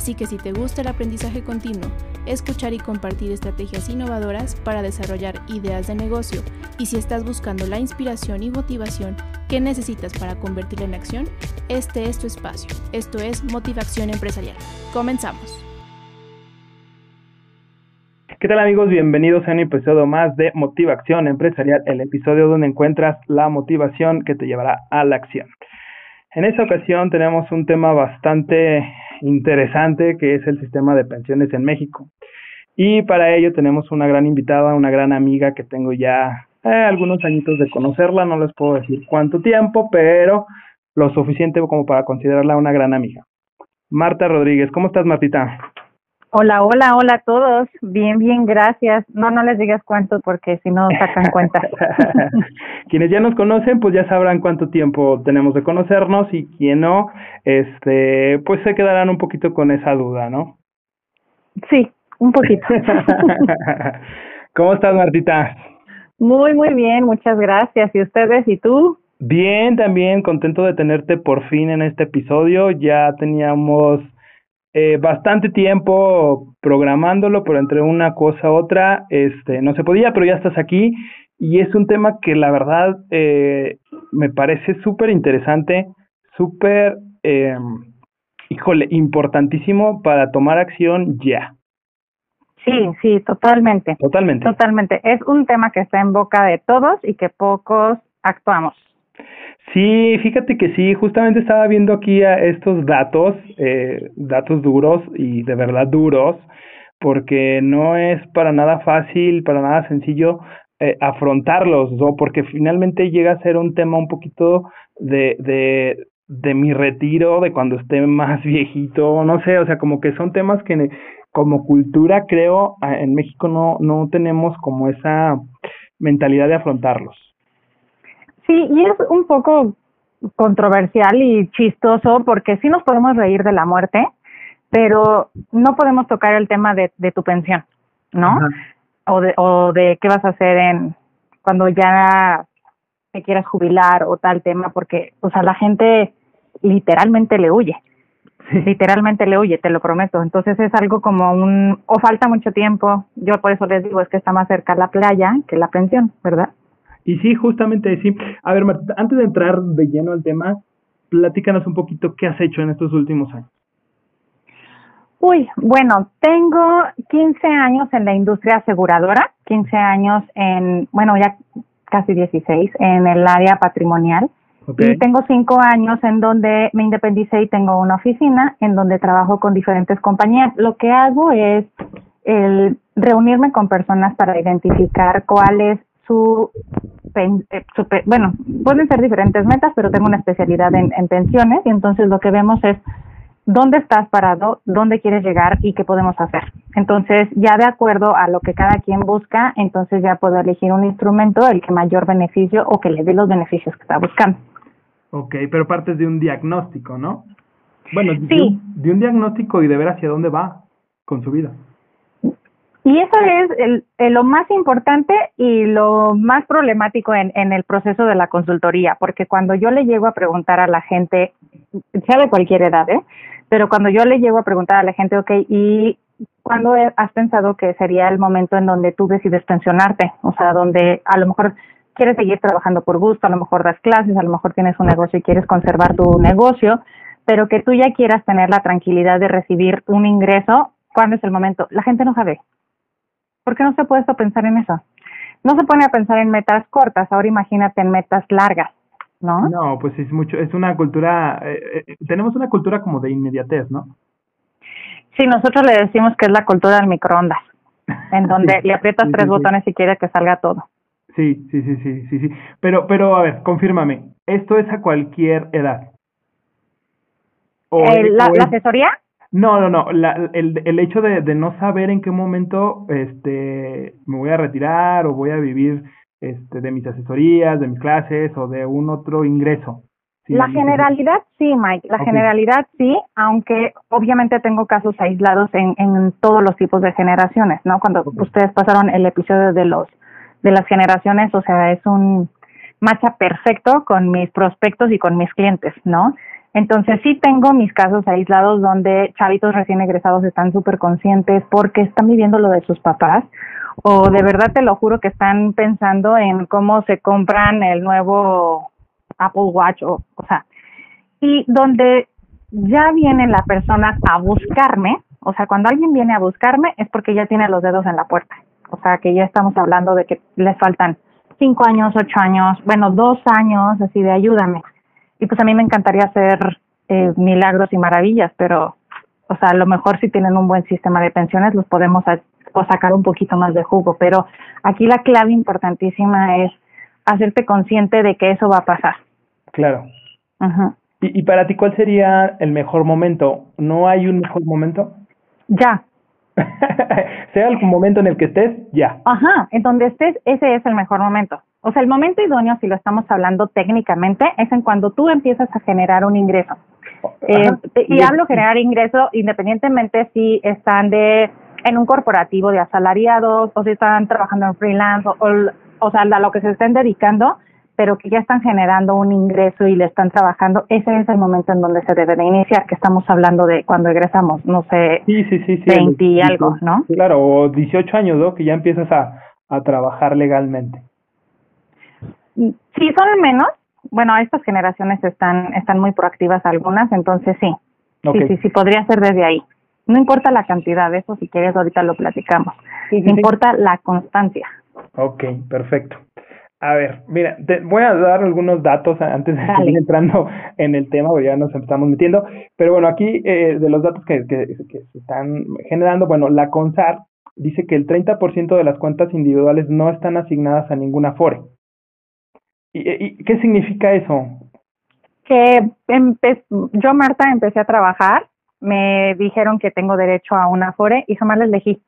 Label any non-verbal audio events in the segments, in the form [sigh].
Así que si te gusta el aprendizaje continuo, escuchar y compartir estrategias innovadoras para desarrollar ideas de negocio y si estás buscando la inspiración y motivación que necesitas para convertirla en acción, este es tu espacio. Esto es Motivación Empresarial. Comenzamos. ¿Qué tal amigos? Bienvenidos a un episodio más de Motivación Empresarial, el episodio donde encuentras la motivación que te llevará a la acción. En esta ocasión tenemos un tema bastante interesante que es el sistema de pensiones en México. Y para ello tenemos una gran invitada, una gran amiga que tengo ya eh, algunos añitos de conocerla, no les puedo decir cuánto tiempo, pero lo suficiente como para considerarla una gran amiga. Marta Rodríguez, ¿cómo estás Martita? Hola, hola, hola a todos. Bien, bien, gracias. No, no les digas cuánto porque si no sacan cuenta. [laughs] Quienes ya nos conocen, pues ya sabrán cuánto tiempo tenemos de conocernos y quien no, este, pues se quedarán un poquito con esa duda, ¿no? Sí, un poquito. [laughs] ¿Cómo estás, Martita? Muy, muy bien, muchas gracias. ¿Y ustedes y tú? Bien, también contento de tenerte por fin en este episodio. Ya teníamos eh, bastante tiempo programándolo, pero entre una cosa a otra, este, no se podía, pero ya estás aquí y es un tema que la verdad eh, me parece súper interesante, súper, eh, híjole, importantísimo para tomar acción ya. Sí, sí, totalmente. Totalmente. Totalmente. Es un tema que está en boca de todos y que pocos actuamos. Sí, fíjate que sí, justamente estaba viendo aquí a estos datos, eh, datos duros y de verdad duros, porque no es para nada fácil, para nada sencillo eh, afrontarlos, ¿no? Porque finalmente llega a ser un tema un poquito de, de, de mi retiro, de cuando esté [laughs] más viejito, no sé, o sea, como que son temas que como cultura creo en México no, no tenemos como esa mentalidad de afrontarlos. Sí, y es un poco controversial y chistoso porque sí nos podemos reír de la muerte, pero no podemos tocar el tema de, de tu pensión, ¿no? O de, o de qué vas a hacer en cuando ya te quieras jubilar o tal tema, porque, o sea, la gente literalmente le huye. Literalmente le huye, te lo prometo. Entonces es algo como un, o falta mucho tiempo. Yo por eso les digo, es que está más cerca la playa que la pensión, ¿verdad? Y sí, justamente sí. A ver, Marta, antes de entrar de lleno al tema, platícanos un poquito qué has hecho en estos últimos años. Uy, bueno, tengo 15 años en la industria aseguradora, 15 años en, bueno, ya casi 16 en el área patrimonial. Y tengo cinco años en donde me independicé y tengo una oficina en donde trabajo con diferentes compañías. Lo que hago es el reunirme con personas para identificar cuál es su, eh, bueno, pueden ser diferentes metas, pero tengo una especialidad en, en pensiones y entonces lo que vemos es dónde estás parado, dónde quieres llegar y qué podemos hacer. Entonces, ya de acuerdo a lo que cada quien busca, entonces ya puedo elegir un instrumento el que mayor beneficio o que le dé los beneficios que está buscando. Ok, pero partes de un diagnóstico, ¿no? Bueno, sí. de un diagnóstico y de ver hacia dónde va con su vida. Y eso es el, lo más importante y lo más problemático en, en el proceso de la consultoría, porque cuando yo le llego a preguntar a la gente, sea de cualquier edad, ¿eh? pero cuando yo le llego a preguntar a la gente, ok, ¿y cuándo has pensado que sería el momento en donde tú decides pensionarte? O sea, donde a lo mejor quieres seguir trabajando por gusto, a lo mejor das clases, a lo mejor tienes un negocio y quieres conservar tu negocio, pero que tú ya quieras tener la tranquilidad de recibir un ingreso, ¿cuándo es el momento? La gente no sabe. ¿Por qué no se a pensar en eso? No se pone a pensar en metas cortas, ahora imagínate en metas largas, ¿no? No, pues es mucho, es una cultura, eh, eh, tenemos una cultura como de inmediatez, ¿no? Sí, nosotros le decimos que es la cultura del microondas, en donde [laughs] le aprietas tres botones y quiere que salga todo. Sí, sí, sí, sí, sí, sí. Pero, pero a ver, confírmame, ¿esto es a cualquier edad? ¿La, ¿La asesoría? No, no, no. La, el, el hecho de, de no saber en qué momento este, me voy a retirar o voy a vivir este, de mis asesorías, de mis clases o de un otro ingreso. la generalidad sí, Mike, la generalidad sí, aunque obviamente tengo casos aislados en, en todos los tipos de generaciones, ¿no? Cuando ustedes pasaron el episodio de los de las generaciones, o sea, es un macha perfecto con mis prospectos y con mis clientes, ¿no? Entonces sí tengo mis casos aislados donde chavitos recién egresados están súper conscientes porque están viviendo lo de sus papás o de verdad te lo juro que están pensando en cómo se compran el nuevo Apple Watch o, o sea, y donde ya vienen las personas a buscarme, o sea, cuando alguien viene a buscarme es porque ya tiene los dedos en la puerta, o sea, que ya estamos hablando de que les faltan cinco años, ocho años, bueno, dos años, así de ayúdame. Y pues a mí me encantaría hacer eh, milagros y maravillas, pero, o sea, a lo mejor si tienen un buen sistema de pensiones los podemos sacar un poquito más de jugo, pero aquí la clave importantísima es hacerte consciente de que eso va a pasar. Claro. ¿Y, ¿Y para ti cuál sería el mejor momento? ¿No hay un mejor momento? Ya. [laughs] sea el momento en el que estés, ya. Ajá, en donde estés, ese es el mejor momento. O sea, el momento idóneo, si lo estamos hablando técnicamente, es en cuando tú empiezas a generar un ingreso. Eh, y hablo generar ingreso independientemente si están de en un corporativo de asalariados o si están trabajando en freelance o, o, sea, a lo que se estén dedicando, pero que ya están generando un ingreso y le están trabajando, ese es el momento en donde se debe de iniciar, que estamos hablando de cuando egresamos, no sé, sí, sí, sí, 20 y algo, ¿no? Claro, o 18 años, ¿no? Que ya empiezas a, a trabajar legalmente. Sí, son menos. Bueno, estas generaciones están están muy proactivas algunas, entonces sí. Sí, sí, sí, podría ser desde ahí. No importa la cantidad, eso si quieres ahorita lo platicamos. importa la constancia. Ok, perfecto. A ver, mira, te voy a dar algunos datos antes de seguir entrando en el tema, porque ya nos estamos metiendo. Pero bueno, aquí eh, de los datos que, que, que, se están generando, bueno, la CONSAR dice que el 30% de las cuentas individuales no están asignadas a ninguna FORE. ¿Y, y qué significa eso? Que yo, Marta, empecé a trabajar, me dijeron que tengo derecho a una FORE y jamás la elegí.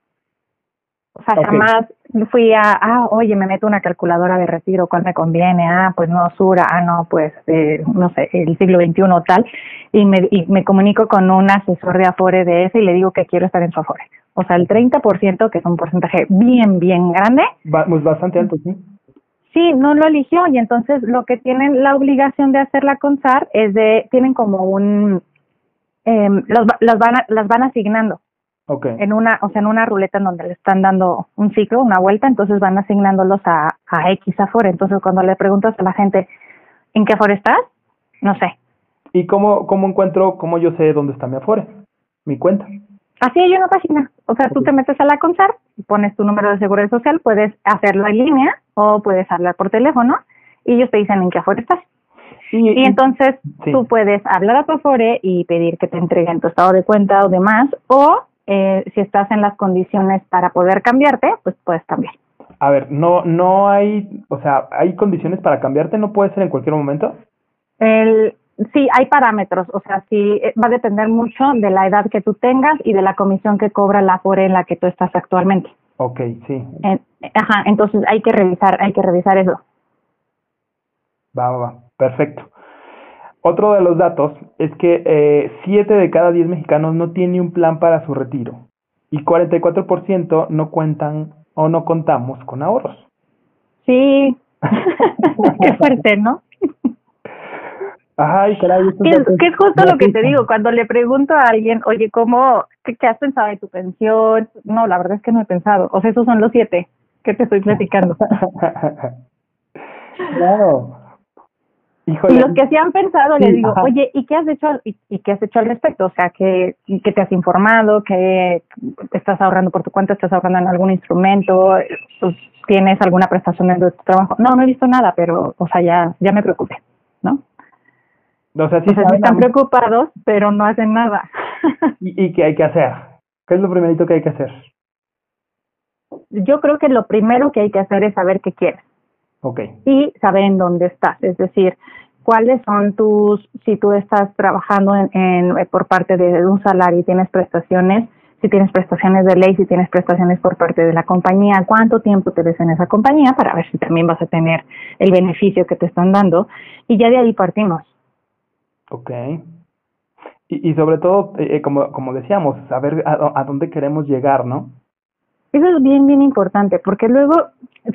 O sea, jamás fui a, ah, oye, me meto una calculadora de retiro, ¿cuál me conviene? Ah, pues no, Sura, ah, no, pues, eh, no sé, el siglo XXI o tal. Y me, y me comunico con un asesor de Afore de ese y le digo que quiero estar en su Afore. O sea, el 30%, que es un porcentaje bien, bien grande. pues bastante alto, sí. Sí, no lo eligió y entonces lo que tienen la obligación de hacer la CONSAR es de, tienen como un, eh, los, los van las van asignando. En una, o sea, en una ruleta en donde le están dando un ciclo, una vuelta, entonces van asignándolos a, a X Afore. Entonces, cuando le preguntas a la gente, ¿en qué Afore estás? No sé. ¿Y cómo, cómo encuentro, cómo yo sé dónde está mi Afore? Mi cuenta. Así hay una página. O sea, tú te metes a la CONSAR, pones tu número de seguridad social, puedes hacerlo en línea o puedes hablar por teléfono y ellos te dicen en qué Afore estás. y, entonces tú puedes hablar a tu Afore y pedir que te entreguen tu estado de cuenta o demás, o eh, si estás en las condiciones para poder cambiarte, pues puedes cambiar. A ver, no, no hay, o sea, hay condiciones para cambiarte, no puede ser en cualquier momento. El, sí, hay parámetros, o sea, sí eh, va a depender mucho de la edad que tú tengas y de la comisión que cobra la FORE en la que tú estás actualmente. Ok, sí. ajá, entonces hay que revisar, hay que revisar eso. Va, va, va, perfecto. Otro de los datos es que eh, 7 de cada 10 mexicanos no tiene un plan para su retiro y 44% no cuentan o no contamos con ahorros. Sí, [laughs] [laughs] qué fuerte, ¿no? Ay, caray. Que es, que es justo lo que te digo, cuando le pregunto a alguien, oye, ¿cómo, qué, has pensado de tu pensión? No, la verdad es que no he pensado. O sea, esos son los siete que te estoy platicando. [laughs] claro. Y los que sí han pensado, les digo, oye, ¿y qué has hecho y, qué has hecho al respecto? O sea, que, que te has informado, que estás ahorrando por tu cuenta, estás ahorrando en algún instrumento, pues, tienes alguna prestación en tu trabajo. No, no he visto nada, pero, o sea, ya, ya me preocupé, ¿no? O sea, sí están preocupados, pero no hacen nada. [laughs] ¿Y, ¿Y qué hay que hacer? ¿Qué es lo primerito que hay que hacer? Yo creo que lo primero que hay que hacer es saber qué quieres. Okay. Y saber en dónde estás, es decir, cuáles son tus, si tú estás trabajando en, en, por parte de un salario y tienes prestaciones, si tienes prestaciones de ley, si tienes prestaciones por parte de la compañía, cuánto tiempo te ves en esa compañía para ver si también vas a tener el beneficio que te están dando y ya de ahí partimos. Ok. Y, sobre todo, eh, eh, como, como decíamos, saber a, a dónde queremos llegar, ¿no? Eso es bien, bien importante, porque luego,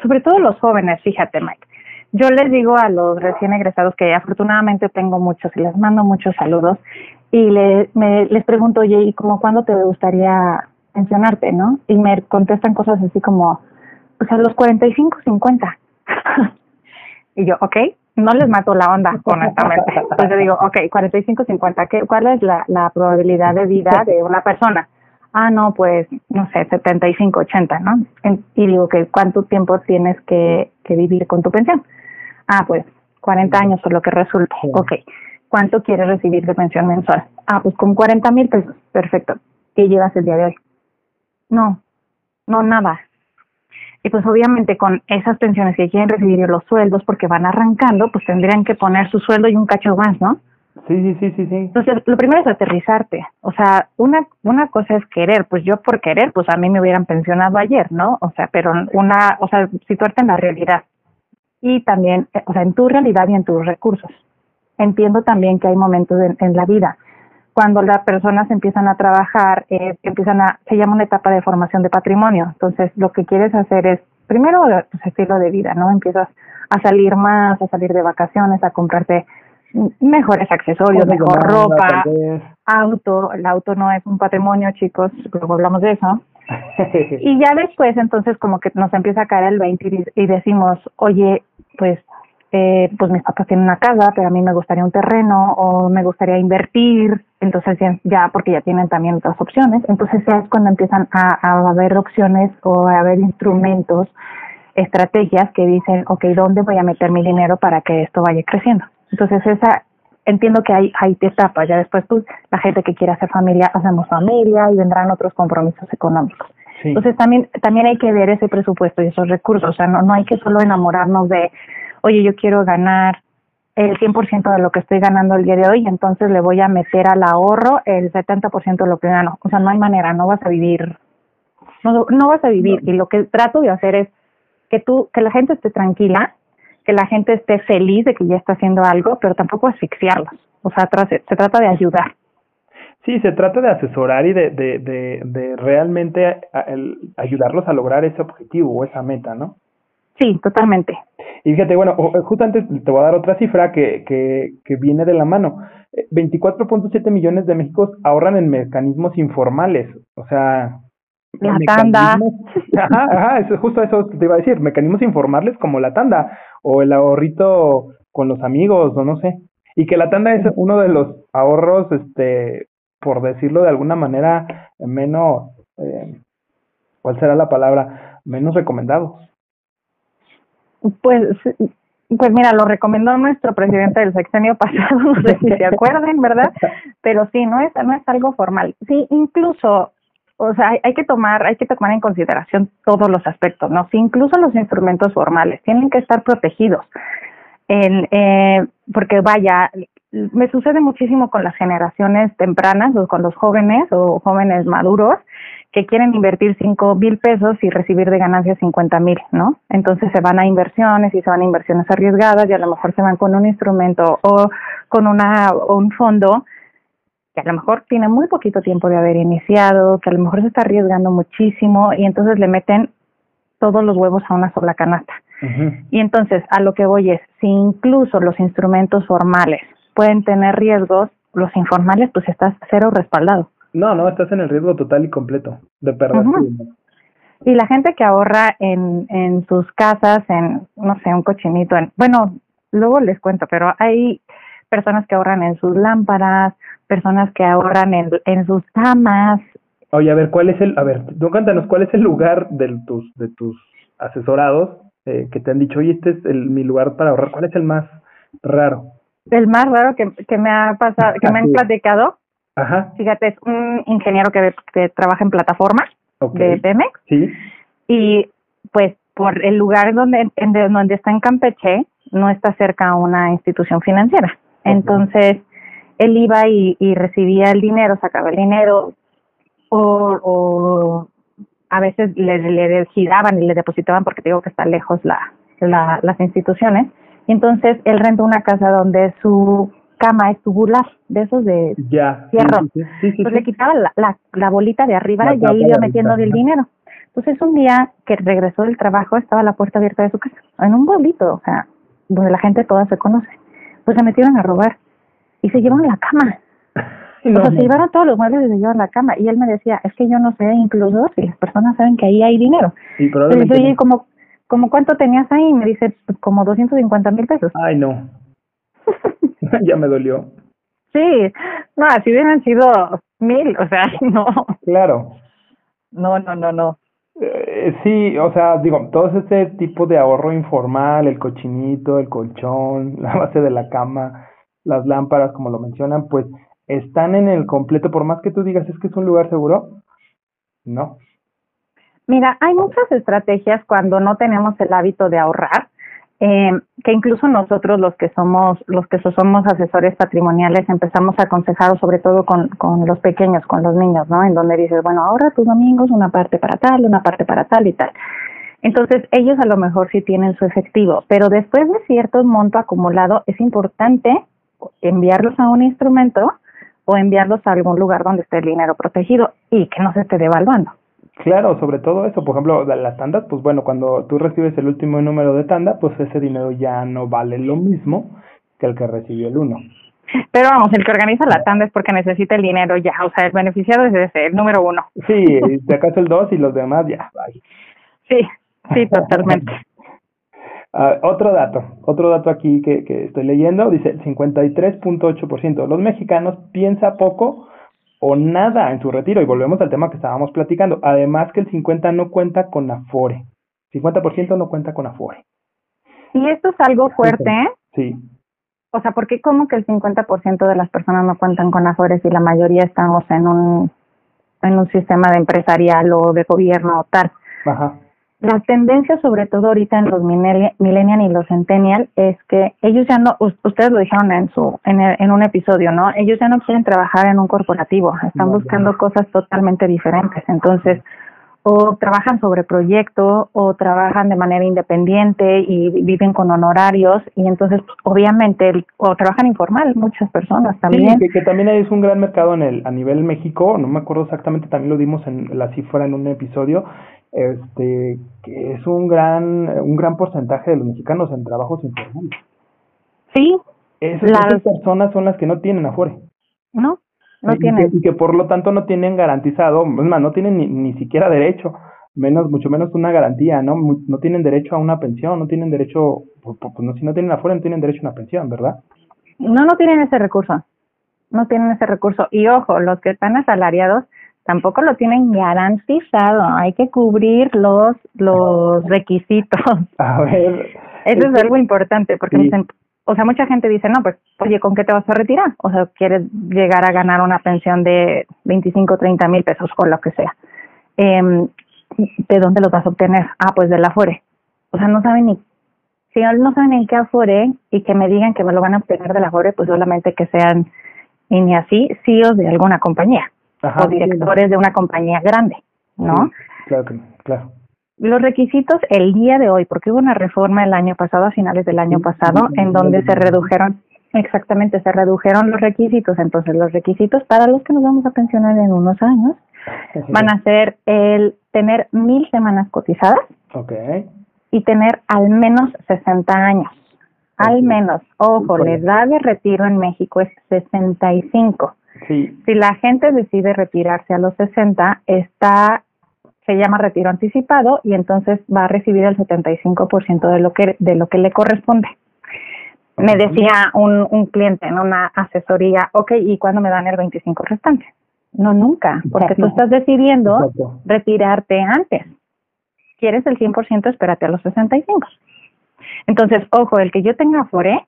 sobre todo los jóvenes, fíjate, Mike, yo les digo a los recién egresados que afortunadamente tengo muchos y les mando muchos saludos y le, me, les pregunto, oye, ¿y como cuándo te gustaría mencionarte, no? Y me contestan cosas así como, pues a los 45, 50. [laughs] y yo, ok, no les mato la onda, [laughs] honestamente. Entonces yo digo, ok, 45, 50, ¿qué, ¿cuál es la, la probabilidad de vida de una persona? Ah, no, pues, no sé, 75, 80, ¿no? y digo, que ¿cuánto tiempo tienes que, que vivir con tu pensión? Ah, pues 40 años o lo que resulte. Ok. ¿Cuánto quieres recibir de pensión mensual? Ah, pues con 40 mil pesos. Perfecto. ¿Qué llevas el día de hoy? No, no nada. Y pues obviamente con esas pensiones que quieren recibir y los sueldos porque van arrancando, pues tendrían que poner su sueldo y un cacho más, ¿no? Sí, sí, sí, sí, sí. Entonces, lo primero es aterrizarte. O sea, una una cosa es querer, pues yo por querer, pues a mí me hubieran pensionado ayer, ¿no? O sea, pero una, o sea, situarte en la realidad y también, eh, o sea, en tu realidad y en tus recursos. Entiendo también que hay momentos en, la vida cuando las personas empiezan a trabajar, eh, empiezan a, se llama una etapa de formación de patrimonio. Entonces, lo que quieres hacer es, primero, pues, estilo de vida, ¿no? Empiezas a salir más, a salir de vacaciones, a comprarte mejores accesorios, mejor ropa, auto. El auto no es un patrimonio, chicos, luego hablamos de eso. [laughs] y ya después, entonces, como que nos empieza a caer el 20 y, decimos, oye, pues, eh, pues mis papás tienen una casa, pero a mí me gustaría un terreno o me gustaría invertir, entonces ya, porque ya tienen también otras opciones, entonces ya es cuando empiezan a, a haber opciones o a haber instrumentos, estrategias que dicen, ok, ¿dónde voy a meter mi dinero para que esto vaya creciendo? Entonces esa entiendo que hay, hay etapas, ya después pues la gente que quiere hacer familia, hacemos familia y vendrán otros compromisos económicos. Entonces también, también hay que ver ese presupuesto y esos recursos, o sea, no, no hay que solo enamorarnos de, oye, yo quiero ganar el 100% de lo que estoy ganando el día de hoy, entonces le voy a meter al ahorro el 70% de lo que gano. O sea, no hay manera, no vas a vivir, no, no vas a vivir. Y lo que trato de hacer es que tú, que la gente esté tranquila, que la gente esté feliz de que ya está haciendo algo, pero tampoco asfixiarlos. O sea, se trata de ayudar. Sí, se trata de asesorar y de, de, de, de realmente ayudarlos a lograr ese objetivo o esa meta, ¿no? Sí, totalmente. Y fíjate, bueno, justamente te voy a dar otra cifra que, que, que viene de la mano. 24.7 eh, millones de México ahorran en mecanismos informales, o sea, la tanda. [laughs] Ajá, ajá, eso, justo eso te iba a decir, mecanismos informales como la tanda o el ahorrito con los amigos o no sé. Y que la tanda es uno de los ahorros, este, por decirlo de alguna manera, menos, eh, ¿cuál será la palabra? Menos recomendados. Pues, pues mira, lo recomendó nuestro presidente del sexenio [laughs] pasado, no sé si se [laughs] acuerdan, ¿verdad? Pero sí, no es, no es algo formal. Sí, incluso o sea, hay, que tomar, hay que tomar en consideración todos los aspectos, ¿no? Si incluso los instrumentos formales tienen que estar protegidos. El, eh, porque vaya, me sucede muchísimo con las generaciones tempranas o con los jóvenes o jóvenes maduros que quieren invertir cinco mil pesos y recibir de ganancias cincuenta mil, ¿no? Entonces se van a inversiones y se van a inversiones arriesgadas y a lo mejor se van con un instrumento o con una, o un fondo que a lo mejor tiene muy poquito tiempo de haber iniciado, que a lo mejor se está arriesgando muchísimo y entonces le meten todos los huevos a una sola canasta. Y entonces a lo que voy es, si incluso los instrumentos formales pueden tener riesgos, los informales pues estás cero respaldado. No, no, estás en el riesgo total y completo de perder Y la gente que ahorra en, en sus casas, en, no sé, un cochinito, en, bueno, luego les cuento, pero hay personas que ahorran en sus lámparas, personas que ahorran en, en sus camas. Oye, a ver, ¿cuál es el, a ver, tú cuéntanos, ¿cuál es el lugar de tus, de tus asesorados eh, que te han dicho, oye, este es el, mi lugar para ahorrar? ¿Cuál es el más raro? El más raro que, que me ha pasado, que me han platicado. Ajá. Fíjate, es un ingeniero que, que trabaja en plataformas de Pemex. Sí. Y pues por el lugar donde, en, donde está en Campeche, no está cerca a una institución financiera. Entonces, él iba y, recibía el dinero, sacaba el dinero, o, o a veces le, le giraban y le depositaban porque digo que está lejos la, la, las instituciones. Y entonces él rentó una casa donde su cama es tubular, de esos de ya, fierro. entonces le quitaba la, la, la, bolita de arriba y ahí iba metiendo el dinero. Entonces un día que regresó del trabajo estaba la puerta abierta de su casa, en un bolito, o sea, donde la gente toda se conoce. Pues se metieron a robar y se llevaron la cama. [laughs] o sea, se llevaron todos los muebles y se llevaron la cama. Y él me decía, es que yo no sé incluso si las personas saben que ahí hay dinero. Sí, probablemente. Oye, como, como cuánto tenías ahí? Me dice, pues, como 250 mil pesos. Ay, no. [laughs] ya me dolió. Sí, no, así hubieran sido mil, o sea, [laughs] no. Claro. No, no, no, no. Eh, sí, o sea, digo, todo este tipo de ahorro informal, el cochinito, el colchón, [laughs] la base de la cama, las lámparas, como lo mencionan, pues están en el completo, por más que tú digas es que es un lugar seguro, no. Mira, hay muchas estrategias cuando no tenemos el hábito de ahorrar, eh, que incluso nosotros los que somos los que somos asesores patrimoniales empezamos a aconsejar sobre todo con, con los pequeños, con los niños, ¿no? En donde dices, bueno, ahorra tus domingos una parte para tal, una parte para tal y tal. Entonces, ellos a lo mejor sí tienen su efectivo, pero después de cierto monto acumulado, es importante enviarlos a un instrumento o enviarlos a algún lugar donde esté el dinero protegido y que no se esté devaluando. Claro, sobre todo eso, por ejemplo, las tandas, pues bueno, cuando tú recibes el último número de tanda, pues ese dinero ya no vale lo mismo que el que recibió el uno. Pero vamos, el que organiza la tanda es porque necesita el dinero ya, o sea, el beneficiado es ese, el número uno. Sí, de acaso el dos y los demás ya, bye. Sí, sí, totalmente. Uh, [laughs] otro dato, otro dato aquí que, que estoy leyendo, dice el 53.8% de los mexicanos piensa poco o nada en su retiro. Y volvemos al tema que estábamos platicando. Además que el 50 no cuenta con Afore. 50% no cuenta con Afore. Y esto es algo fuerte, ¿eh? Sí. O sea, ¿por qué como que el 50% de las personas no cuentan con Afore si la mayoría estamos en un, en un sistema de empresarial o de gobierno o tal? Ajá la tendencia, sobre todo ahorita en los millennial y los centennial, es que ellos ya no, ustedes lo dijeron en su, en, en un episodio, ¿no? Ellos ya no quieren trabajar en un corporativo, están buscando cosas totalmente diferentes. Entonces, o trabajan sobre proyecto o trabajan de manera independiente y viven con honorarios y entonces obviamente o trabajan informal muchas personas también sí, que, también es un gran mercado en el a nivel México no me acuerdo exactamente también lo dimos en la cifra en un episodio este que es un gran un gran porcentaje de los mexicanos en trabajos informales. Sí. Esas, personas son las que no tienen afuera. No, no tienen. y que por lo tanto no tienen garantizado, es más, no tienen ni, ni siquiera derecho, menos mucho menos una garantía, ¿no? No tienen derecho a una pensión, no tienen derecho, pues, pues no, si no tienen afuera no tienen derecho a una pensión, ¿verdad? No, no tienen ese recurso. No tienen ese recurso. Y ojo, los que están asalariados, tampoco lo tienen garantizado. Hay que cubrir los los requisitos. [laughs] A ver. Eso es, algo importante porque dicen, o sea, mucha gente dice, no, pues, oye, ¿con qué te vas a retirar? O sea, quieres llegar a ganar una pensión de 25, 30 mil pesos o lo que sea. Eh, ¿De dónde los vas a obtener? Ah, pues de la Afore. O sea, no saben ni, si no saben en qué Afore y que me digan que me lo van a obtener de la Afore, pues solamente que sean, y ni así, CEOs de alguna compañía o directores de una compañía grande, ¿no? claro, claro. Los requisitos el día de hoy, porque hubo una reforma el año pasado, a finales del año pasado, en donde se redujeron, exactamente, se redujeron los requisitos. Entonces, los requisitos para los que nos vamos a pensionar en unos años van a ser el tener mil semanas cotizadas okay. y tener al menos 60 años. Al menos, ojo, la edad de retiro en México es 65. Sí. Si la gente decide retirarse a los 60, está se llama retiro anticipado y entonces va a recibir el 75% de lo que de lo que le corresponde. Me decía un, un cliente en una asesoría, ok, ¿y cuándo me dan el 25 restante? No, nunca, porque tú estás decidiendo retirarte antes. ¿Quieres el 100%? Espérate a los 65. Entonces, ojo, el que yo tenga FORE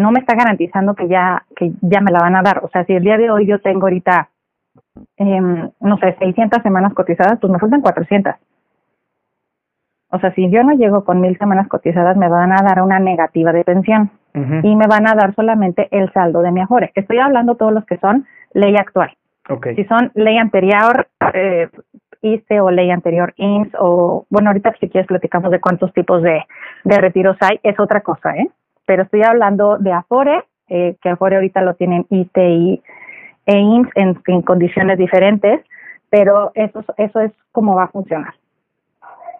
no me está garantizando que ya, que ya me la van a dar. O sea, si el día de hoy yo tengo ahorita, eh, no sé, 600 semanas cotizadas, pues me faltan 400. O sea, si yo no llego con mil semanas cotizadas, me van a dar una negativa de pensión y me van a dar solamente el saldo de mi Afore. Estoy hablando todos los que son ley actual. Okay. Si son ley anterior, eh, ISTE o ley anterior IMSS o, bueno, ahorita si quieres platicamos de cuántos tipos de, de retiros hay, es otra cosa, ¿eh? Pero estoy hablando de Afore, eh, que Afore ahorita lo tienen ISTE y, e IMSS en, en condiciones diferentes, pero eso, eso es cómo va a funcionar.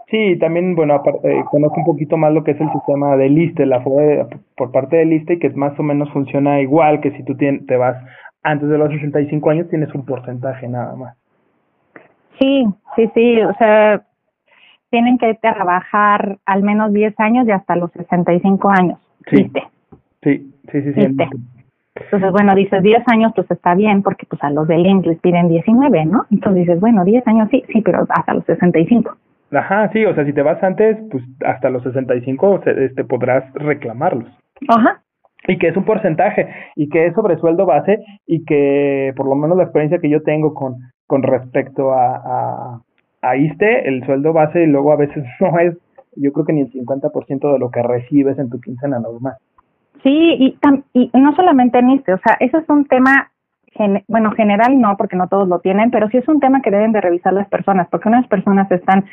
Sí, también, bueno, eh, conozco un poquito más lo que es el sistema de liste, la FOE por parte de liste, que más o menos funciona igual que si tú te vas antes de los 65 años, tienes un porcentaje nada más. Sí, sí, sí, o sea, tienen que trabajar al menos 10 años y hasta los 65 años. Sí, sí, sí, sí, sí. Entonces, bueno, dices 10 años, pues está bien, porque pues a los del inglés piden 19, ¿no? Entonces dices, bueno, 10 años sí, sí, pero hasta los 65. Ajá, sí, o sea, si te vas antes, pues hasta los 65 este, podrás reclamarlos. Ajá. Y que es un porcentaje, y que es sobre sueldo base, y que por lo menos la experiencia que yo tengo con, con respecto a, a, a ISTE, el sueldo base, y luego a veces [laughs] no es, yo creo que ni el 50% de lo que recibes en tu quincena normal. Sí, y, y no solamente en ISTE, o sea, eso es un tema bueno, general no, porque no todos lo tienen, pero sí es un tema que deben de revisar las personas, porque unas personas están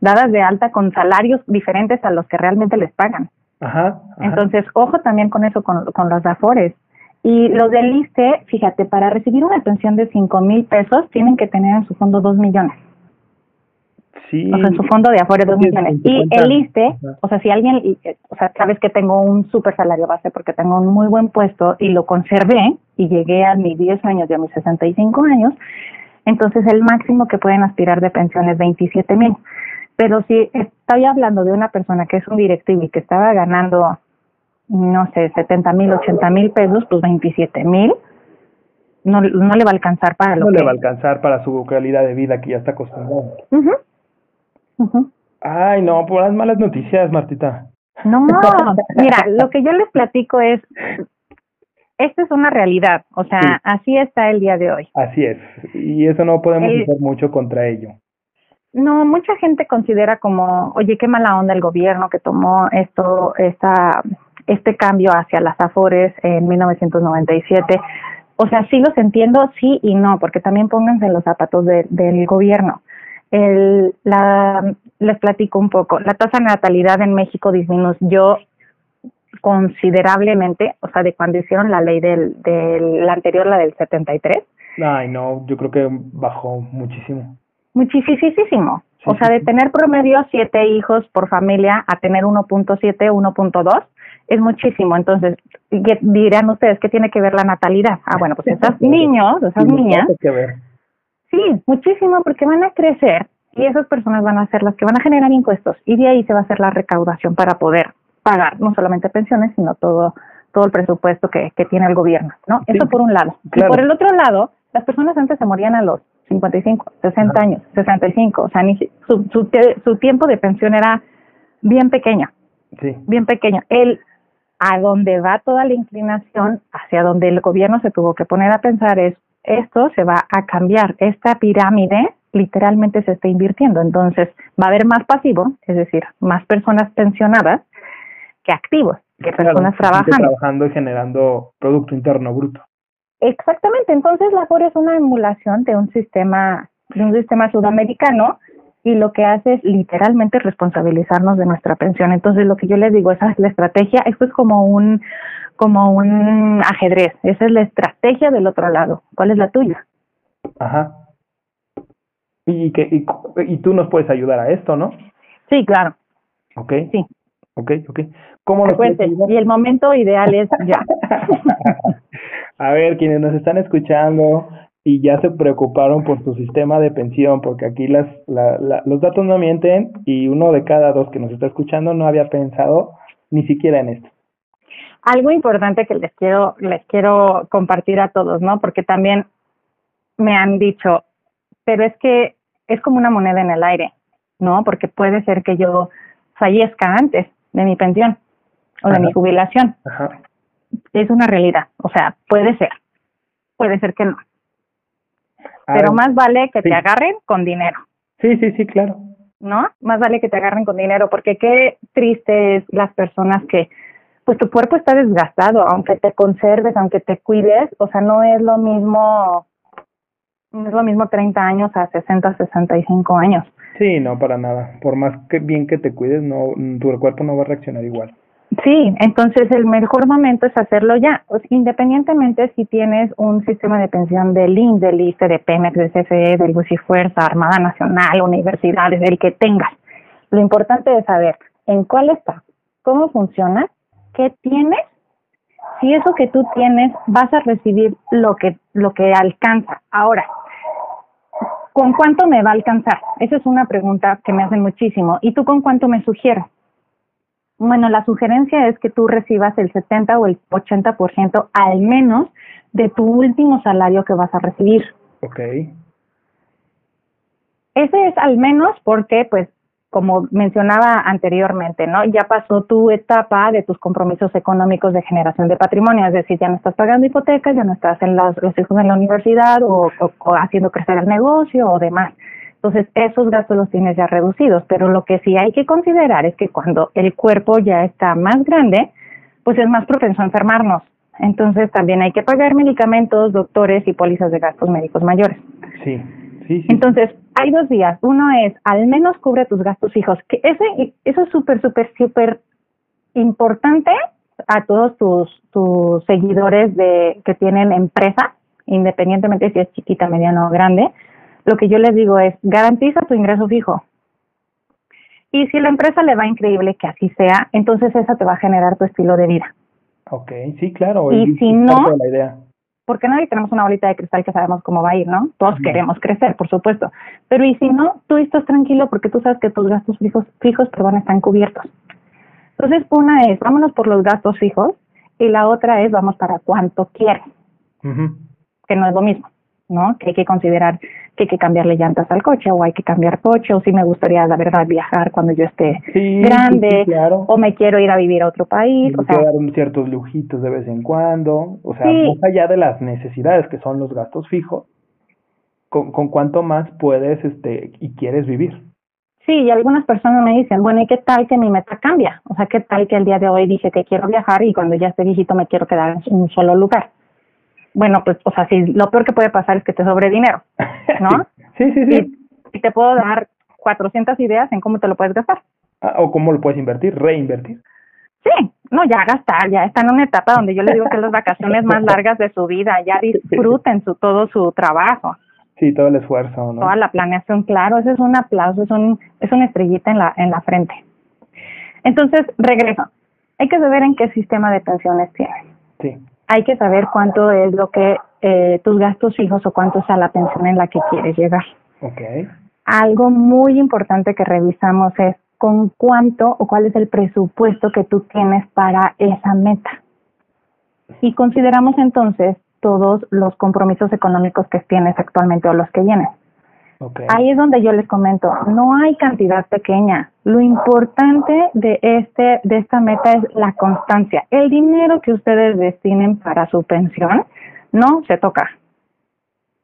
dadas de alta con salarios diferentes a los que realmente les pagan. Ajá, Entonces, ojo también con eso, con, con los afores. Y los del ISTE, fíjate, para recibir una pensión de cinco mil pesos tienen que tener en su fondo dos millones. Sí. O sea, en su fondo de afores dos millones. Y el ISTE, o sea, si alguien, o sea, sabes que tengo un super salario base porque tengo un muy buen puesto y lo conservé y llegué a mis 10 años y a mis 65 años, entonces el máximo que pueden aspirar de pensión es 27 mil. Pero si estoy hablando de una persona que es un directivo y que estaba ganando, no sé, 70 mil, 80 mil pesos, pues 27 mil, no, no le va a alcanzar para lo no le va a alcanzar para su calidad de vida que ya está acostumbrado. Ay, no, por las malas noticias, Martita. No, [laughs] mira, lo que yo les platico es, esta es una realidad, o sea, así está el día de hoy. Así es, y eso no podemos hacer mucho contra ello. No, mucha gente considera como, oye, qué mala onda el gobierno que tomó esto, esta, este cambio hacia las Afores en 1997. O sea, sí los entiendo, sí y no, porque también pónganse en los zapatos del gobierno. El, la, les platico un poco. La tasa de natalidad en México disminuyó considerablemente, o sea, de cuando hicieron la ley del, del la anterior, la del 73. Ay, no, yo creo que bajó muchísimo. Muchísimo. o sea, de tener promedio siete hijos por familia a tener 1.7, 1.2 es muchísimo. Entonces, dirán ustedes que tiene que ver la natalidad. Ah, bueno, pues esos niños, esas niñas. Sí, muchísimo, porque van a crecer y esas personas van a ser las que van a generar impuestos y de ahí se va a hacer la recaudación para poder pagar no solamente pensiones, sino todo todo el presupuesto que, que tiene el gobierno, ¿no? Eso por un lado. Y por el otro lado, las personas antes se morían a los 55, 60 años, 65, o sea, ni, su, su, su tiempo de pensión era bien pequeño, sí. bien pequeño. Él, a donde va toda la inclinación, hacia donde el gobierno se tuvo que poner a pensar es, esto se va a cambiar, esta pirámide literalmente se está invirtiendo, entonces va a haber más pasivo, es decir, más personas pensionadas que activos, que personas trabajando. Trabajando y generando Producto Interno Bruto. Exactamente, entonces la FOR es una emulación de un sistema, de un sistema sudamericano y lo que hace es literalmente responsabilizarnos de nuestra pensión. Entonces lo que yo les digo, esa es la estrategia, esto es como un, como un ajedrez, esa es la estrategia del otro lado. ¿Cuál es la tuya? Ajá. Y, que, y, y tú nos puedes ayudar a esto, ¿no? Sí, claro. Ok. Sí. Ok, ok. ¿Cómo nos Y el momento ideal es ya. [laughs] A ver, quienes nos están escuchando y ya se preocuparon por su sistema de pensión, porque aquí las, la, los datos no mienten y uno de cada dos que nos está escuchando no había pensado ni siquiera en esto. Algo importante que les quiero les quiero compartir a todos, ¿no? Porque también me han dicho, pero es que es como una moneda en el aire, ¿no? Porque puede ser que yo fallezca antes de mi pensión o de mi jubilación. Ajá es una realidad, o sea, puede ser, puede ser que no. Pero más vale que te agarren con dinero. Sí, sí, sí, claro. ¿No? Más vale que te agarren con dinero, porque qué triste es las personas que, pues tu cuerpo está desgastado, aunque te conserves, aunque te cuides, o sea, no es lo mismo No es lo mismo 30 años a 60, 65 años. Sí, no, para nada. Por más que bien que te cuides, no, tu cuerpo no va a reaccionar igual. Sí, entonces el mejor momento es hacerlo ya, independientemente si tienes un sistema de pensión del INS, del ISTE, de Pemex, del CFE, del Fuerza, Armada Nacional, universidades, el que tengas. Lo importante es saber en cuál está, cómo funciona, qué tienes, si eso que tú tienes vas a recibir lo que lo que alcanza. Ahora, ¿con cuánto me va a alcanzar? Esa es una pregunta que me hacen muchísimo. ¿Y tú con cuánto me sugieres? Bueno, la sugerencia es que tú recibas el 70 o el 80% al menos de tu último salario que vas a recibir. Ok. Ese es al menos porque, pues, como mencionaba anteriormente, ¿no? Ya pasó tu etapa de tus compromisos económicos de generación de patrimonio, es decir, ya no estás pagando hipotecas, ya no estás en los, los hijos en la universidad o haciendo crecer el negocio o demás. Entonces, esos gastos los tienes ya reducidos, pero lo que sí hay que considerar es que cuando el cuerpo ya está más grande, pues es más propenso a enfermarnos. Entonces, también hay que pagar medicamentos, doctores y pólizas de gastos médicos mayores. Sí, sí, sí. Entonces, hay dos días. Uno es, al menos cubre tus gastos fijos, que ese, eso es súper, súper, súper importante a todos tus, tus seguidores de que tienen empresa, independientemente si es chiquita, mediana o grande, lo que yo les digo es, garantiza tu ingreso fijo. Y si la empresa le va increíble que así sea, entonces esa te va a generar tu estilo de vida. Ok, sí, claro. Y si no, porque nadie tenemos una bolita de cristal que sabemos cómo va a ir, ¿no? Todos queremos crecer, por supuesto. Pero y si no, tú estás tranquilo porque tú sabes que tus gastos fijos, fijos perdón, están cubiertos. Entonces, una es, vámonos por los gastos fijos y la otra es, vamos para cuánto quieres, que no es lo mismo. ¿No? Que hay que considerar que hay que cambiarle llantas al coche o hay que cambiar coche o si me gustaría la verdad viajar cuando yo esté grande o me quiero ir a vivir a otro país. o sea, dar ciertos lujitos de vez en cuando, o sea, más allá de las necesidades que son los gastos fijos, con, con cuánto más puedes este y quieres vivir. Sí, y algunas personas me dicen, bueno, ¿y qué tal que mi meta cambia? O sea, ¿qué tal que el día de hoy dije que quiero viajar y cuando ya esté viejito me quiero quedar en un solo lugar? Bueno, pues, o sea, si lo peor que puede pasar es que te sobre dinero, [laughs] ¿no? sí, sí, sí. Y, te puedo dar 400 ideas en cómo te lo puedes gastar. Ah, o cómo lo puedes invertir, reinvertir. Sí, no, ya gastar, ya está en una etapa donde yo le digo que las vacaciones más largas de su vida, ya disfruten su todo su trabajo. Sí, todo el esfuerzo, ¿no? Toda la planeación, claro, ese es un aplauso, es un es una estrellita en la en la frente. Entonces, regreso. Hay que saber en qué sistema de pensiones tienes. Sí hay que saber cuánto es lo que eh, tus gastos fijos o cuánto es la pensión en la que quieres llegar. Okay. Algo muy importante que revisamos es con cuánto o cuál es el presupuesto que tú tienes para esa meta. Y consideramos entonces todos los compromisos económicos que tienes actualmente o los que Ahí es donde yo les comento, no hay cantidad pequeña. Lo importante de este de esta meta es la constancia. El dinero que ustedes destinen para su pensión no se toca.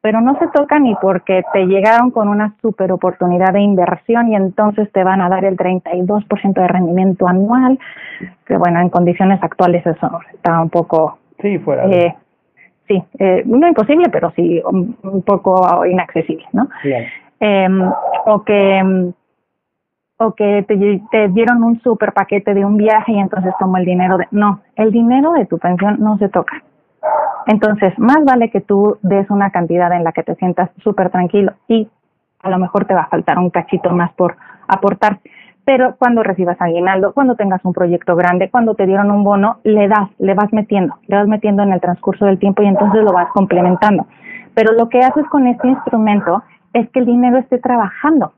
Pero no se toca ni porque te llegaron con una super oportunidad de inversión y entonces te van a dar el 32% de rendimiento anual, que bueno, en condiciones actuales eso está un poco sí, fuera. Eh, sí, eh, no imposible, pero sí un, poco inaccesible, ¿no? Em, o que o que te, te, dieron un super paquete de un viaje y entonces tomo el dinero de... No, el dinero de tu pensión no se toca. Entonces, más vale que tú des una cantidad en la que te sientas súper tranquilo y a lo mejor te va a faltar un cachito más por aportar pero cuando recibas aguinaldo, cuando tengas un proyecto grande, cuando te dieron un bono, le das, le vas metiendo, le vas metiendo en el transcurso del tiempo y entonces lo vas complementando. Pero lo que haces con este instrumento es que el dinero esté trabajando.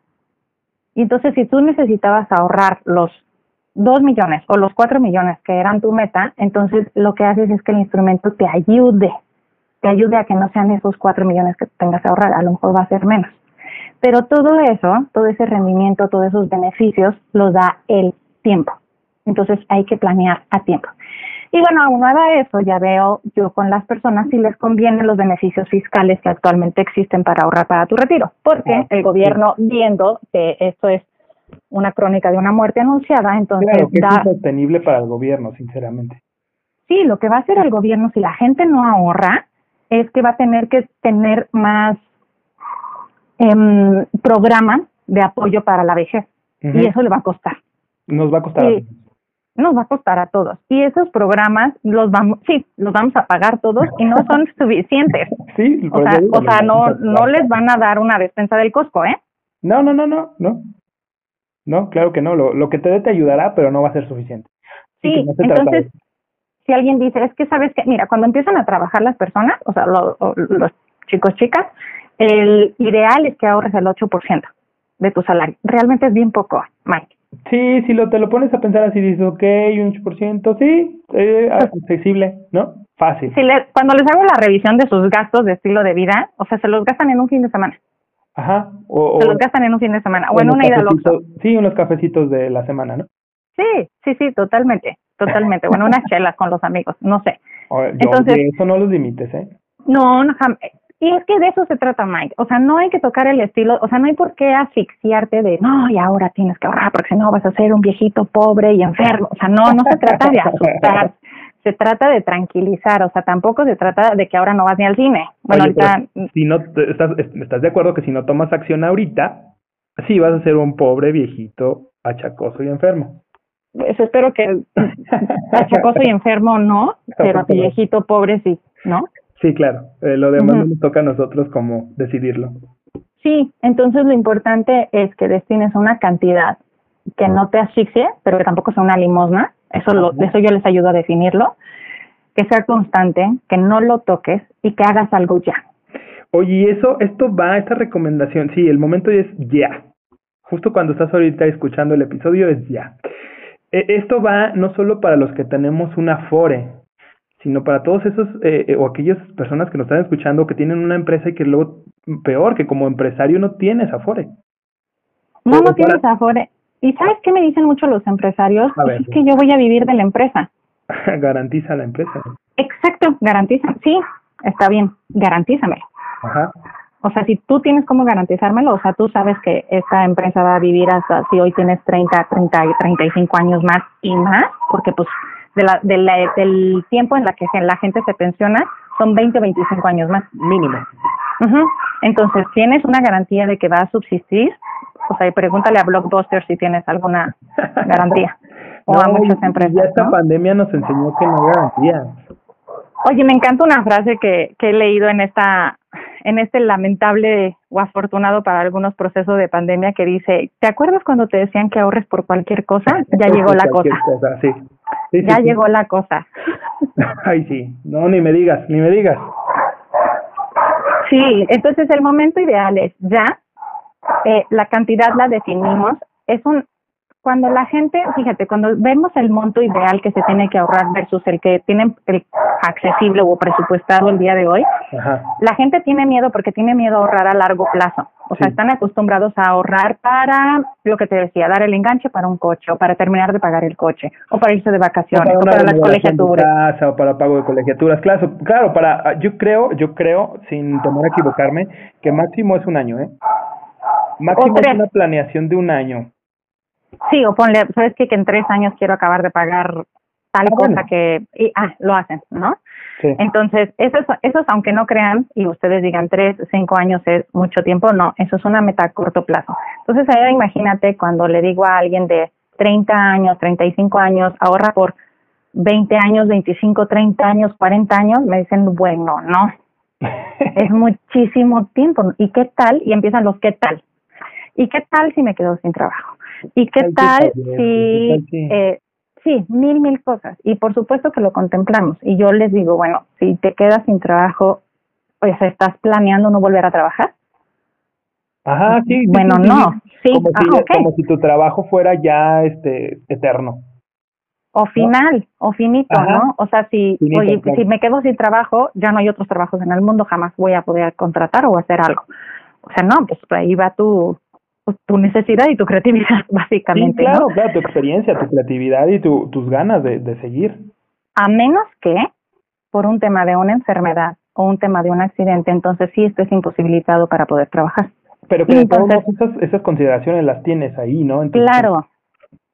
Y entonces si tú necesitabas ahorrar los dos millones o los cuatro millones que eran tu meta, entonces lo que haces es que el instrumento te ayude, te ayude a que no sean esos cuatro millones que tengas ahorrar, a lo mejor va a ser menos. Pero todo eso, todo ese rendimiento, todos esos beneficios los da el tiempo. Entonces hay que planear a tiempo. Y bueno, aunado a eso, ya veo yo con las personas si les convienen los beneficios fiscales que actualmente existen para ahorrar para tu retiro, porque el gobierno, viendo que esto es una crónica de una muerte anunciada, entonces claro, que es sostenible para el gobierno, sinceramente. Sí, lo que va a hacer el gobierno si la gente no ahorra es que va a tener que tener más em, programa de apoyo para la vejez y eso le va a costar. Nos va a costar. nos va a costar a todos. Y esos programas los vamos, sí, los vamos a pagar todos y no son [laughs] suficientes. Sí, o sea, o sea no, no les van a dar una despensa del Costco, ¿eh? No, no, no, no, no. No, claro que no. Lo, lo que te dé te ayudará, pero no va a ser suficiente. Sí, entonces, si alguien dice, es que sabes que, mira, cuando empiezan a trabajar las personas, o sea, los chicos, chicas, el ideal es que ahorres el 8% de tu salario. Realmente es bien poco, Mike. Sí, si lo, te lo pones a pensar así, dices, ok, un 8%, sí, eh, pues accesible, ¿no? Fácil. Si le, cuando les hago la revisión de sus gastos de estilo de vida, o sea, se los gastan en un fin de semana. Ajá. O, se los gastan en un fin de semana, o en una ida al Sí, unos cafecitos de la semana, ¿no? Sí, sí, sí, totalmente, totalmente. bueno, unas chelas con los amigos, no sé. [laughs] Entonces, eso no los limites, ¿eh? No, no, y es que de eso se trata, Mike. O sea, no hay que tocar el estilo, o sea, no hay por qué asfixiarte de, no, y ahora tienes que ahorrar porque si no vas a ser un viejito pobre y enfermo. O sea, no, no se trata de asustar, se trata de tranquilizar, o sea, tampoco se trata de que ahora no vas ni al cine. Bueno, ahorita... Si no, estás, estás de acuerdo que si no tomas acción ahorita, sí vas a ser un pobre viejito achacoso y enfermo. Pues espero que [laughs] achacoso y enfermo no, [laughs] pero viejito pobre sí, ¿no? Sí, claro. Eh, lo demás nos toca a nosotros como decidirlo. Sí, entonces lo importante es que destines una cantidad que no te asfixie, pero que tampoco sea una limosna. Eso, lo, eso yo les ayudo a definirlo. Que sea constante, que no lo toques y que hagas algo ya. Oye, eso, esto va, esta recomendación, sí, el momento es ya. Justo cuando estás ahorita escuchando el episodio es ya. E, esto va no solo para los que tenemos una FORE, sino para todos esos eh, eh, o aquellas personas que nos están escuchando que tienen una empresa y que luego, peor, que como empresario no tienes Afore. No, no tienes Afore. ¿Y sabes qué me dicen mucho los empresarios? es que yo voy a vivir de la empresa. [laughs] Garantiza la empresa. Exacto, garantiza. Sí, está bien, garantízamelo. Ajá. O sea, si tú tienes cómo garantizármelo, o sea, tú sabes que esta empresa va a vivir hasta si hoy tienes 30, 30 y 35 años más y más, porque pues de la, de la, del tiempo en la que la gente se pensiona son 20 o 25 años más. Mínimo. Entonces, ¿tienes una garantía de que va a subsistir? O sea, pregúntale a Blockbuster si tienes alguna [laughs] garantía. o a muchas empresas. Ya esta pandemia nos enseñó que no hay garantías. Oye, me encanta una frase que, que he leído en esta en este lamentable o afortunado para algunos procesos de pandemia que dice, ¿te acuerdas cuando te decían que ahorres por cualquier cosa? Ya llegó la cosa. sí. Ya llegó la cosa. [laughs] Ay, sí. No, ni me digas, ni me digas. Sí, entonces el momento ideal es ya, eh, la cantidad la definimos, es un cuando la gente, fíjate, cuando vemos el monto ideal que se tiene que ahorrar versus el que tienen el accesible o presupuestado el día de hoy, la gente tiene miedo porque tiene miedo a ahorrar a largo plazo. O sea, están acostumbrados a ahorrar para lo que te decía, dar el enganche para un coche o para terminar de pagar el coche o para irse de vacaciones o para, las colegiaturas. o para pago de colegiaturas. Claro, claro, para yo creo, yo creo sin temor a equivocarme que máximo es un año, ¿eh? Máximo es una planeación de un año. Sí, o ponle, ¿sabes qué? Que en tres años quiero acabar de pagar tal ah, cosa que, y, ah, lo hacen, ¿no? Sí. Entonces, eso es, aunque no crean y ustedes digan tres, cinco años es mucho tiempo, no, eso es una meta a corto plazo. Entonces, ahora imagínate cuando le digo a alguien de 30 años, 35 años, ahorra por 20 años, 25, 30 años, 40 años, me dicen, bueno, no, [laughs] es muchísimo tiempo. ¿Y qué tal? Y empiezan los qué tal. ¿Y qué tal si me quedo sin trabajo? ¿Y qué tal si, eh, sí, mil, mil cosas? Y por supuesto que lo contemplamos. Y yo les digo, bueno, si te quedas sin trabajo, o sea, ¿estás planeando no volver a trabajar? Ajá, sí. Bueno, no, sí. Como, si, como si tu trabajo fuera ya este eterno. O final, o finito, ¿no? O sea, si, oye, si me quedo sin trabajo, ya no hay otros trabajos en el mundo, jamás voy a poder contratar o hacer algo. O sea, no, pues ahí va tu, pues, tu necesidad y tu creatividad, [laughs] básicamente. Sí, claro, claro, tu experiencia, tu creatividad y tu, tus ganas de, de seguir. A menos que por un tema de una enfermedad o un tema de un accidente, entonces sí estés imposibilitado para poder trabajar. Pero que entonces, esas, esas consideraciones las tienes ahí, ¿no? claro,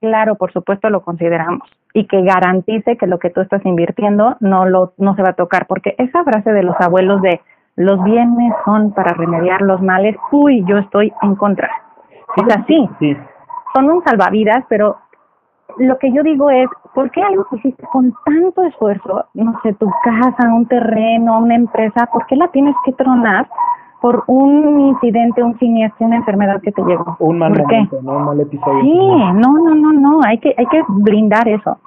claro, por supuesto lo consideramos y que garantice que lo que tú estás invirtiendo no lo no se va a tocar, porque esa frase de los abuelos de los bienes son para remediar los males, uy, yo estoy en contra. Es así. Sí. Son un salvavidas, pero lo que yo digo es, ¿por qué algo que hiciste con tanto esfuerzo, no sé, tu casa, un terreno, una empresa, ¿por qué la tienes que tronar por un incidente, un siniestro, una enfermedad que te llegó? Un mal momento, ¿no? Un mal episodio. Sí, no, no, no, no, hay que, hay que blindar eso.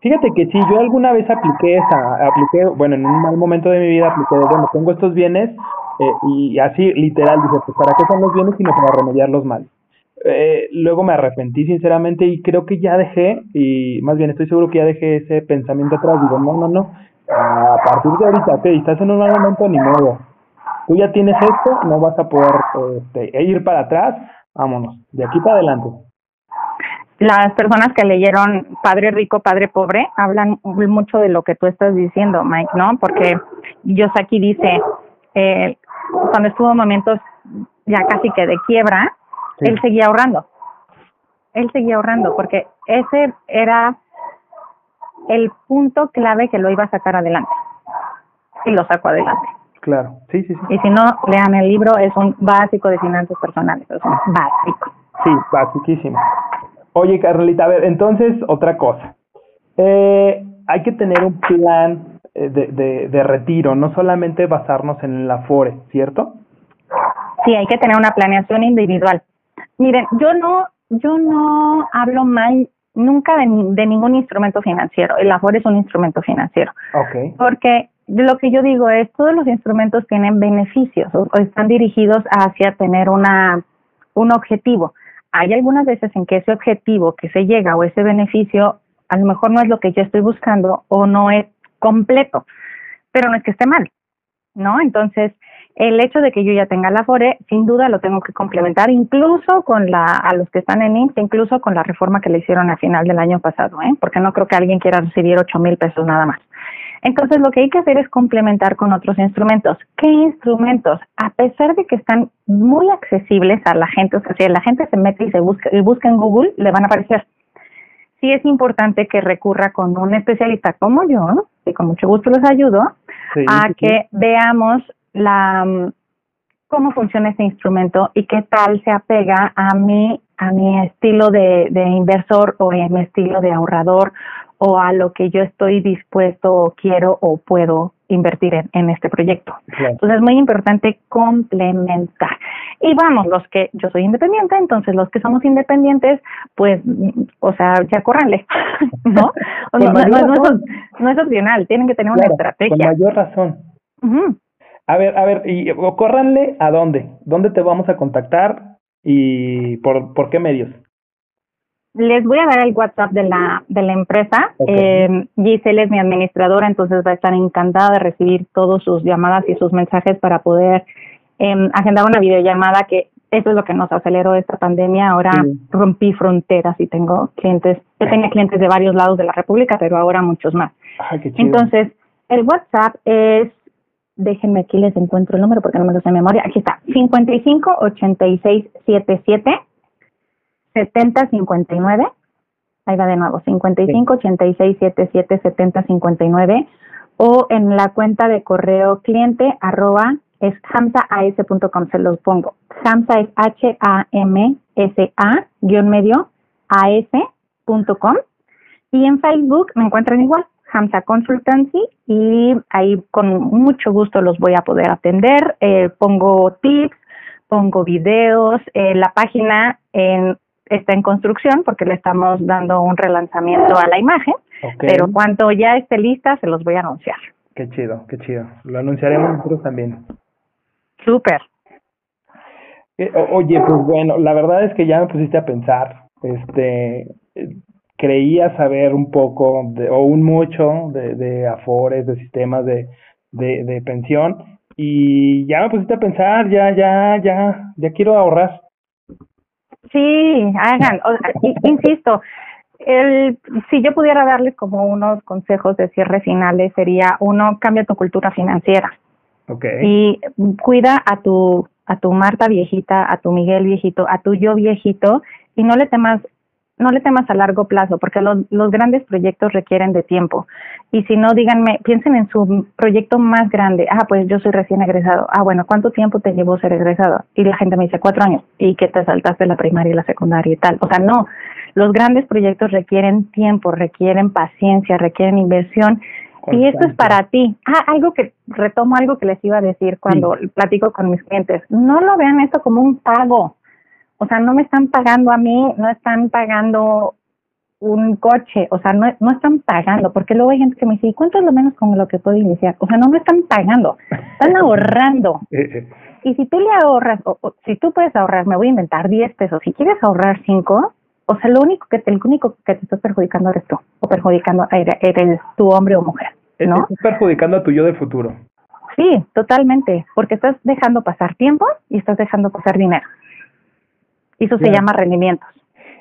Fíjate que sí, yo alguna vez apliqué esa, apliqué, bueno, en un mal momento de mi vida apliqué, bueno, tengo estos bienes eh, y así literal dije, pues ¿para qué son los bienes sino para remediar los males? Eh, luego me arrepentí sinceramente y creo que ya dejé, y más bien estoy seguro que ya dejé ese pensamiento atrás, digo, no, no, no, a partir de ahorita, ok, estás en un mal momento, ni modo, tú ya tienes esto, no vas a poder este, ir para atrás, vámonos, de aquí para adelante. Las personas que leyeron Padre Rico, Padre Pobre hablan mucho de lo que tú estás diciendo, Mike, ¿no? Porque Yosaki dice, eh, cuando estuvo en momentos ya casi que de quiebra, Sí. él seguía ahorrando. Él seguía ahorrando porque ese era el punto clave que lo iba a sacar adelante. Y lo sacó adelante. Claro, sí, sí, sí. Y si no, lean el libro, es un básico de finanzas personales, es un básico. Sí, basiquísimo. Oye, Carlita, a ver, entonces, otra cosa. Eh, hay que tener un plan eh, de, de, de retiro, no solamente basarnos en el Afore, ¿cierto? Sí, hay que tener una planeación individual. Miren, yo no, yo no hablo mal nunca de, de ningún instrumento financiero. El Afore es un instrumento financiero. Ok. Porque lo que yo digo es, todos los instrumentos tienen beneficios o, o están dirigidos hacia tener una, un objetivo. Hay algunas veces en que ese objetivo que se llega o ese beneficio a lo mejor no es lo que yo estoy buscando o no es completo, pero no es que esté mal, ¿no? Entonces, el hecho de que yo ya tenga la FORE, sin duda lo tengo que complementar incluso con la, a los que están en IMSS, incluso con la reforma que le hicieron al final del año pasado, ¿eh? Porque no creo que alguien quiera recibir ocho mil pesos nada más. Entonces, lo que hay que hacer es complementar con otros instrumentos. ¿Qué instrumentos? A pesar de que están muy accesibles a la gente, o sea, si la gente se mete y se busca, y busca en Google, le van a aparecer. Sí es importante que recurra con un especialista como yo, y con mucho gusto los ayudo, Sí, a sí, sí. que veamos la cómo funciona este instrumento y qué tal se apega a mi a mi estilo de, de inversor o a mi estilo de ahorrador o a lo que yo estoy dispuesto o quiero o puedo invertir en, en este proyecto. Claro. Entonces es muy importante complementar. Y vamos, los que yo soy independiente, entonces los que somos independientes, pues, mm, o sea, ya corranle, [laughs] ¿no? No, no, mayor no es, no es opcional, tienen que tener una Claro, Con estrategia. mayor razón. A ver, a ver, y córranle a dónde? ¿Dónde te vamos a contactar y por, por qué medios? Les voy a dar el WhatsApp de la, de la empresa. Ok. Eh, Giselle es mi administradora, entonces va a estar encantada de recibir todas sus llamadas y sus mensajes para poder eh, agendar una videollamada, que eso es lo que nos aceleró esta pandemia. Ahora Sí. rompí fronteras y tengo clientes, yo tenía clientes de varios lados de la República, pero ahora muchos más. Entonces, el WhatsApp es, déjenme aquí les encuentro el número porque no me lo sé de memoria. Aquí está, 55 86 77 70 59. Ahí va de nuevo, 55 86 77 70 59. O en la cuenta de correo cliente arroba es hamsaas.com, se los pongo. Hamsa es H-A-M-S-A guion medio as.com. Y en Facebook me encuentran igual, Hamza Consultancy, y ahí con mucho gusto los voy a poder atender. Eh, pongo tips, pongo videos, eh, la página en- está en construcción porque le estamos dando un relanzamiento a la imagen, pero cuando ya esté lista se los voy a anunciar. Qué chido, qué chido. Lo anunciaremos nosotros también. Súper. Eh, oye, pues bueno, la verdad es que ya me pusiste a pensar. Este, eh, creía saber un poco de, o un mucho de, de afores, de sistemas de, de, de pensión y ya me pusiste a pensar, ya, ya, ya, ya quiero ahorrar. Sí, hagan, o sea, insisto, el, si yo pudiera darles como unos consejos de cierre finales sería uno, cambia tu cultura financiera. Ok. y cuida a tu a tu Marta viejita, a tu Miguel viejito, a tu yo viejito y no le temas no le temas a largo plazo, porque los, los grandes proyectos requieren de tiempo. Y si no, díganme, piensen en su proyecto más grande. Ah, pues yo soy recién egresado. Ah, bueno, ¿cuánto tiempo te llevó ser egresado? Y la gente me dice cuatro años. ¿Y que te saltaste la primaria y la secundaria y tal? O sea, no. Los grandes proyectos requieren tiempo, requieren paciencia, requieren inversión. Y esto es para ti. Ah, algo que retomo algo que les iba a decir cuando platico con mis clientes. No lo vean esto como un pago. O sea, no me están pagando a mí, no están pagando un coche, o sea, no, no están pagando, porque luego hay gente que me dice, ¿y cuánto es lo menos con lo que puedo iniciar? O sea, no me están pagando, están [laughs] ahorrando. Y si tú le ahorras, o, si tú puedes ahorrar, me voy a inventar 10 pesos, si quieres ahorrar 5, o sea, lo único que te, el único que te estás perjudicando eres tú, o perjudicando eres, eres tu hombre o mujer, ¿no? Estás perjudicando a tu yo de futuro. Sí, totalmente, porque estás dejando pasar tiempo y estás dejando pasar dinero. Y eso se llama rendimientos.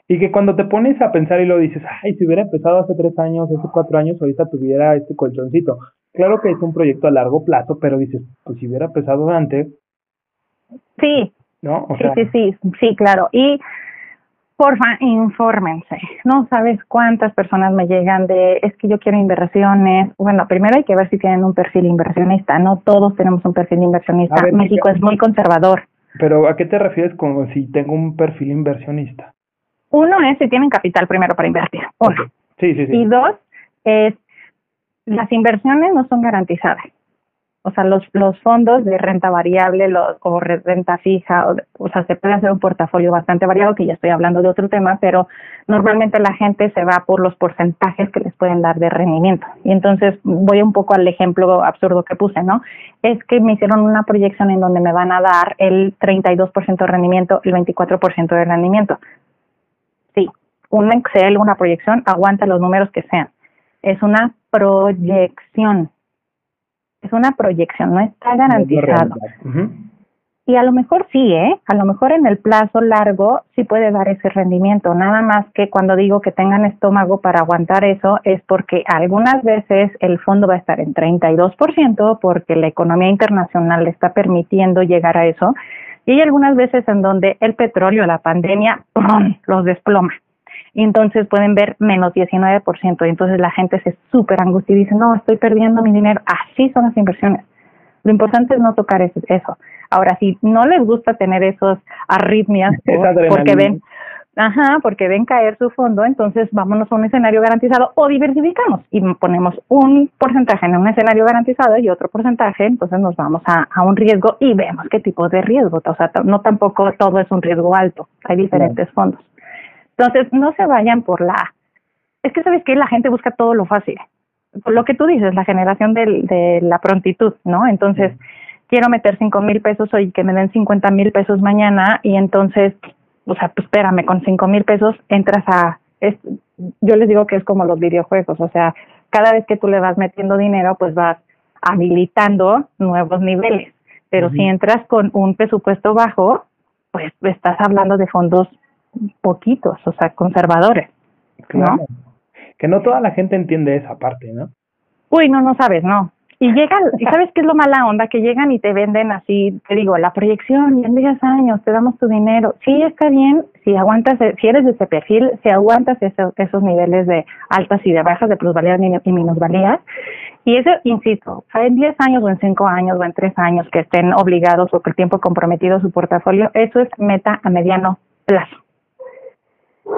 Y que cuando te pones a pensar y lo dices, ay, si hubiera empezado hace tres años, hace cuatro años, ahorita tuviera este colchoncito. Claro que es un proyecto a largo plazo, pero dices, pues si hubiera empezado antes. Sí. ¿No? sí, sí, sí, sí, claro. Y porfa, infórmense. No sabes cuántas personas me llegan de, es que yo quiero inversiones. Bueno, primero hay que ver si tienen un perfil inversionista. No todos tenemos un perfil inversionista. México es muy conservador. Pero ¿a qué te refieres con si tengo un perfil inversionista? Uno es si tienen capital primero para invertir. Uno. Sí, sí, sí. Y dos es las inversiones no son garantizadas. O sea, los, los fondos de renta variable los, o renta fija, o, o, sea, se puede hacer un portafolio bastante variado, que ya estoy hablando de otro tema, pero normalmente la gente se va por los porcentajes que les pueden dar de rendimiento. Y entonces voy un poco al ejemplo absurdo que puse, ¿no? Es que me hicieron una proyección en donde me van a dar el 32% de rendimiento, el 24% de rendimiento un Excel, una proyección, aguanta los números que sean. Es una proyección. Es una proyección, no está garantizado. Y a lo mejor sí, ¿eh? A lo mejor en el plazo largo sí puede dar ese rendimiento. Nada más que cuando digo que tengan estómago para aguantar eso es porque algunas veces el fondo va a estar en 32% porque la economía internacional le está permitiendo llegar a eso. Y hay algunas veces en donde el petróleo, la pandemia, los desploma y entonces pueden ver menos 19%. Y entonces la gente se súper angustia y dice, no, estoy perdiendo mi dinero. Así son las inversiones. Lo importante es no tocar eso. Ahora, si no les gusta tener esos arritmias [laughs] porque ven, ajá, porque ven caer su fondo, entonces vámonos a un escenario garantizado o diversificamos y ponemos un porcentaje en un escenario garantizado y otro porcentaje, entonces nos vamos a, a un riesgo y vemos qué tipo de riesgo. O sea, no tampoco todo es un riesgo alto, hay diferentes fondos. Entonces, no se vayan por la... Es que, ¿sabes que La gente busca todo lo fácil. Por lo que tú dices, la generación de, de la prontitud, ¿no? Entonces, quiero meter cinco mil pesos hoy, que me den cincuenta mil pesos mañana, y entonces, o sea, pues espérame, con cinco mil pesos entras a... Es, yo les digo que es como los videojuegos, o sea, cada vez que tú le vas metiendo dinero, pues vas habilitando nuevos niveles. Pero si entras con un presupuesto bajo, pues estás hablando de fondos poquitos, o sea, conservadores. Claro. Que no toda la gente entiende esa parte, ¿no? Uy, no, no sabes, no. Y llegan, ¿y sabes qué es lo mala onda? Que llegan y te venden así, te digo, la proyección, en 10 años te damos tu dinero. Sí, está bien, si aguantas, si eres de ese perfil, si aguantas esos, esos niveles de altas y de bajas, de plusvalías y minusvalías. Y eso, insisto, en 10 años o en 5 años o en 3 años que estén obligados o que el tiempo comprometido su portafolio, eso es meta a mediano plazo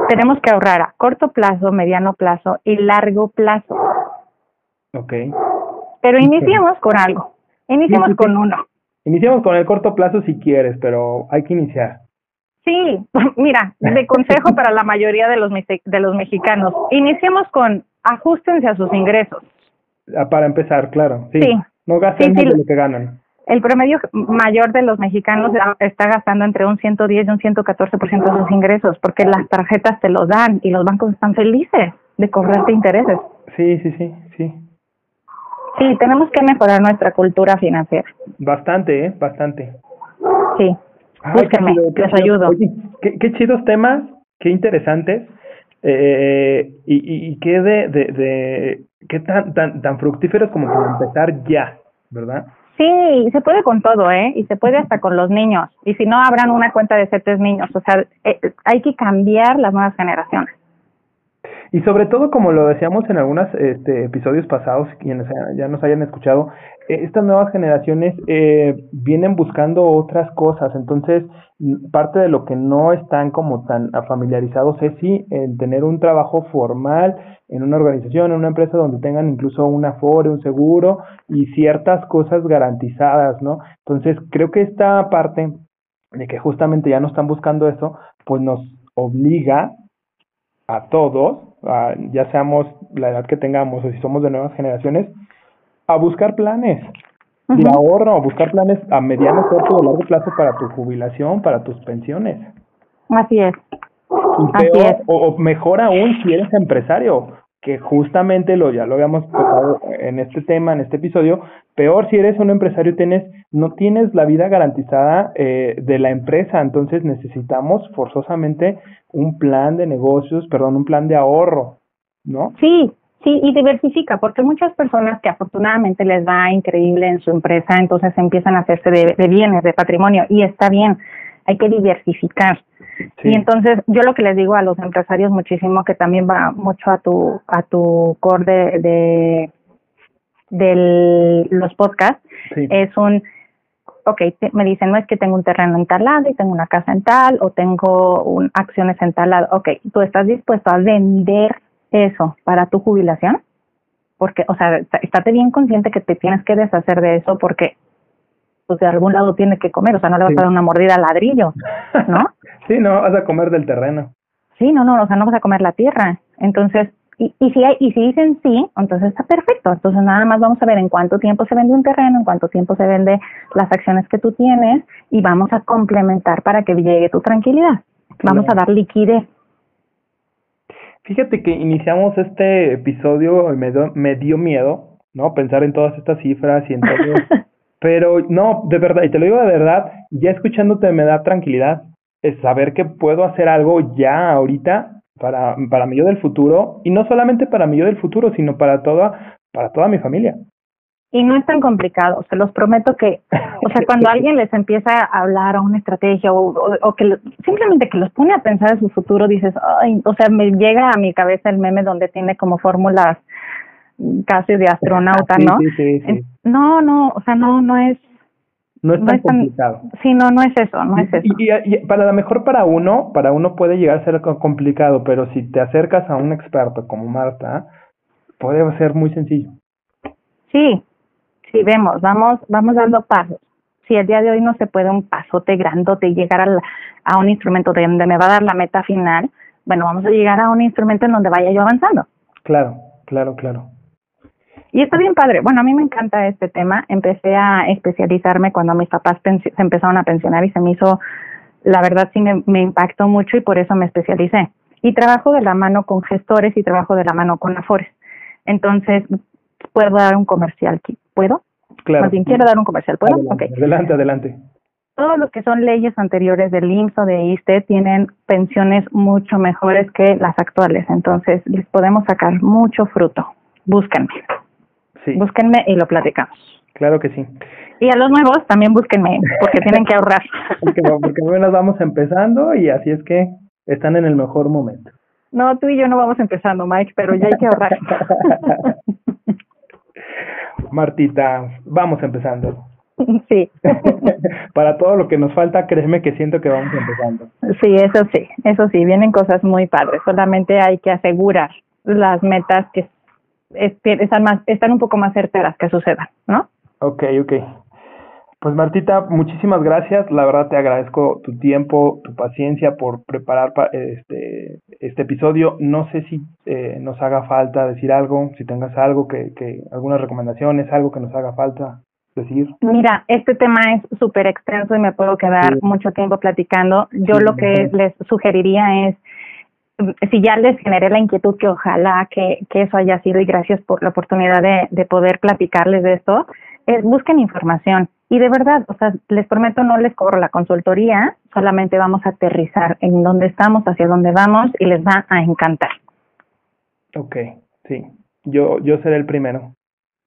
tenemos que ahorrar a corto plazo, mediano plazo y largo plazo. Ok. Pero iniciemos con algo. Iniciemos con uno. Iniciemos con el corto plazo si quieres, pero hay que iniciar. Sí, [laughs] mira, de consejo [laughs] para la mayoría de los de los mexicanos, iniciemos con ajustense a sus ingresos. Ah, para empezar, claro. Sí. No gasten sí, lo que ganan el promedio mayor de los mexicanos está gastando entre un 110 y un 114% de sus ingresos porque las tarjetas te lo dan y los bancos están felices de cobrarte intereses. Sí, sí, sí, sí. Sí, tenemos que mejorar nuestra cultura financiera. Bastante, ¿eh? Bastante. Sí. Búsquenme, les ayudo. qué, qué, chidos temas, qué interesantes. Eh, y, y, qué de, de, de, qué tan, tan, tan fructíferos como para empezar ya, ¿verdad? Sí, se puede con todo, ¿eh? Y se puede hasta con los niños. Y si no, abran una cuenta de CETES niños. O sea, eh, hay que cambiar las nuevas generaciones. Y sobre todo, como lo decíamos en algunos este, episodios pasados, quienes ya nos hayan escuchado, eh, estas nuevas generaciones eh, vienen buscando otras cosas. Entonces, parte de lo que no están como tan familiarizados es sí en tener un trabajo formal en una organización, en una empresa donde tengan incluso un afore, un seguro y ciertas cosas garantizadas, ¿no? Entonces, creo que esta parte de que justamente ya no están buscando eso, pues nos obliga a todos, ya seamos la edad que tengamos o si somos de nuevas generaciones, a buscar planes de ahorro, a buscar planes a mediano, corto o largo plazo para tu jubilación, para tus pensiones. Así es. O, mejor aún si eres empresario, que justamente lo ya lo habíamos tocado en este tema, en este episodio, peor si eres un empresario tienes no tienes la vida garantizada eh, de la empresa, entonces necesitamos forzosamente un plan de negocios, perdón, un plan de ahorro, ¿no? Sí, sí, y diversifica, porque muchas personas que afortunadamente les va increíble en su empresa, entonces empiezan a hacerse de bienes, de patrimonio, y está bien, hay que diversificar y entonces yo lo que les digo a los empresarios muchísimo, que también va mucho a tu, a tu core de, de, los podcasts, es un, ok, me dicen, no es que tengo un terreno en tal lado y tengo una casa en tal, o tengo un, acciones en tal lado. Ok, ¿tú estás dispuesto a vender eso para tu jubilación? Porque, o sea, estate bien consciente que te tienes que deshacer de eso porque pues de algún lado tiene que comer, o sea, no le vas a dar una mordida al ladrillo, ¿no? [laughs] sí, no, vas a comer del terreno. Sí, no, no, o sea, no vas a comer la tierra. Entonces, y, y si hay, y si dicen sí, entonces está perfecto. Entonces nada más vamos a ver en cuánto tiempo se vende un terreno, en cuánto tiempo se vende las acciones que tú tienes y vamos a complementar para que llegue tu tranquilidad. Vamos a dar liquidez. Fíjate que iniciamos este episodio y me, me dio miedo, ¿no? Pensar en todas estas cifras y en todo [laughs] Pero no, de verdad, y te lo digo de verdad, ya escuchándote me da tranquilidad, es saber que puedo hacer algo ya ahorita para, para mi yo del futuro, y no solamente para mi yo del futuro, sino para toda, para toda mi familia. Y no es tan complicado, se los prometo que, o sea, cuando [laughs] alguien les empieza a hablar a una estrategia o, o, que simplemente que los pone a pensar en su futuro, dices, ay, o sea, me llega a mi cabeza el meme donde tiene como fórmulas casi de astronauta, ¿no? Sí, sí, No, no, o sea, no, no es. No es tan complicado. sí, no, no es eso, no es eso. Y, para lo mejor para uno, para uno puede llegar a ser complicado, pero si te acercas a un experto como Marta, puede ser muy sencillo. Sí, sí, vemos, vamos, vamos dando pasos. Si el día de hoy no se puede un pasote grandote y llegar a, a un instrumento de donde me va a dar la meta final, bueno, vamos a llegar a un instrumento en donde vaya yo avanzando. Claro, claro, claro. Y está bien padre. Bueno, a mí me encanta este tema. Empecé a especializarme cuando mis papás se empezaron a pensionar y se me hizo, la verdad sí me, me impactó mucho y por eso me especialicé. Y trabajo de la mano con gestores y trabajo de la mano con afores. Entonces, ¿puedo dar un comercial? ¿Puedo? Claro. Más bien, quiero dar un comercial. ¿Puedo? Adelante, adelante, adelante. Todos los que son leyes anteriores del IMSS o de ISTE tienen pensiones mucho mejores que las actuales. Entonces, les podemos sacar mucho fruto. Búsquenme. Sí. Búsquenme y lo platicamos. Claro que sí. Y a los nuevos también búsquenme, porque [laughs] tienen que ahorrar. porque, porque nos vamos empezando y así es que están en el mejor momento. No, tú y yo no vamos empezando, Mike, pero ya hay que ahorrar. [laughs] Martita, vamos empezando. [laughs] Sí. Para todo lo que nos falta, créeme que siento que vamos empezando. Sí, eso sí, eso sí, vienen cosas muy padres. Solamente hay que asegurar las metas que están, más, están un poco más certeras que sucedan, ¿no? Ok, ok. Pues Martita, muchísimas gracias. La verdad te agradezco tu tiempo, tu paciencia por preparar este, este episodio. No sé si eh, nos haga falta decir algo, si tengas algo que, que, algunas recomendaciones, algo que nos haga falta decir. Mira, este tema es súper extenso y me puedo quedar mucho tiempo platicando. Yo lo que les sugeriría es si ya les generé la inquietud que ojalá que, que eso haya sido y gracias por la oportunidad de, de poder platicarles de esto, es busquen información. Y de verdad, o sea, les prometo no les cobro la consultoría, solamente vamos a aterrizar en dónde estamos, hacia dónde vamos y les va a encantar. Ok, sí, yo, yo seré el primero.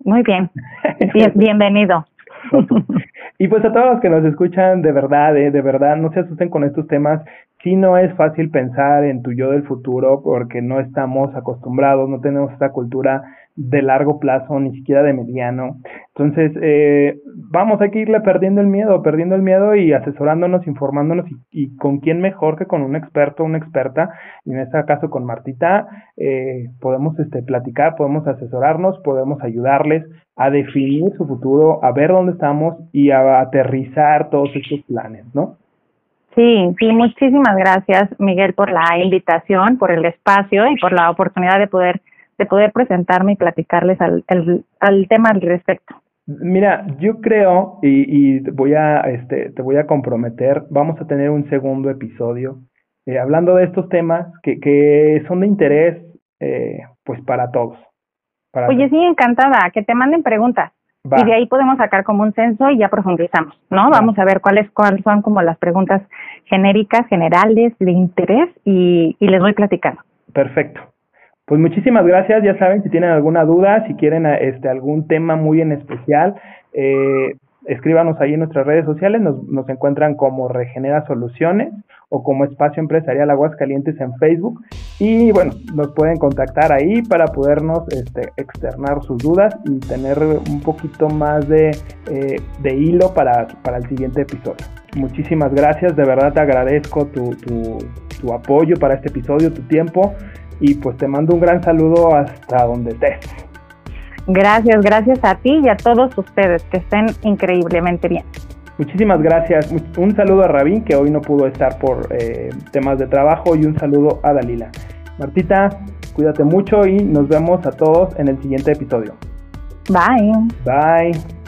Muy bien, [laughs] bienvenido. [laughs] y pues a todos los que nos escuchan, de verdad, eh, de verdad, no se asusten con estos temas sí no es fácil pensar en tu yo del futuro porque no estamos acostumbrados, no tenemos esta cultura de largo plazo, ni siquiera de mediano. Entonces, eh, vamos, hay que irle perdiendo el miedo, perdiendo el miedo y asesorándonos, informándonos y, con quién mejor que con un experto, una experta, y en este caso con Martita, eh, podemos este, platicar, podemos asesorarnos, podemos ayudarles a definir su futuro, a ver dónde estamos y a aterrizar todos estos planes, ¿no? Sí, sí, muchísimas gracias Miguel por la invitación, por el espacio y por la oportunidad de poder de poder presentarme y platicarles al, al tema al respecto. Mira, yo creo y, y voy a este te voy a comprometer, vamos a tener un segundo episodio eh, hablando de estos temas que, que son de interés eh, pues para todos. Oye, sí, encantada, que te manden preguntas. Y de ahí podemos sacar como un censo y ya profundizamos, ¿no? Vamos a ver cuáles cuáles son como las preguntas genéricas, generales, de interés y, y les voy platicando. Perfecto. Pues muchísimas gracias, ya saben, si tienen alguna duda, si quieren este algún tema muy en especial, eh, escríbanos ahí en nuestras redes sociales, nos, nos encuentran como Regenera Soluciones o como Espacio Empresarial Aguascalientes en Facebook y bueno, nos pueden contactar ahí para podernos este, externar sus dudas y tener un poquito más de, eh, de hilo para, para el siguiente episodio. Muchísimas gracias, de verdad te agradezco tu, tu, tu apoyo para este episodio, tu tiempo y pues te mando un gran saludo hasta donde estés. Gracias, gracias a ti y a todos ustedes, que estén increíblemente bien. Muchísimas gracias. Un saludo a Rabín, que hoy no pudo estar por eh, temas de trabajo, y un saludo a Dalila. Martita, cuídate mucho y nos vemos a todos en el siguiente episodio. Bye. Bye.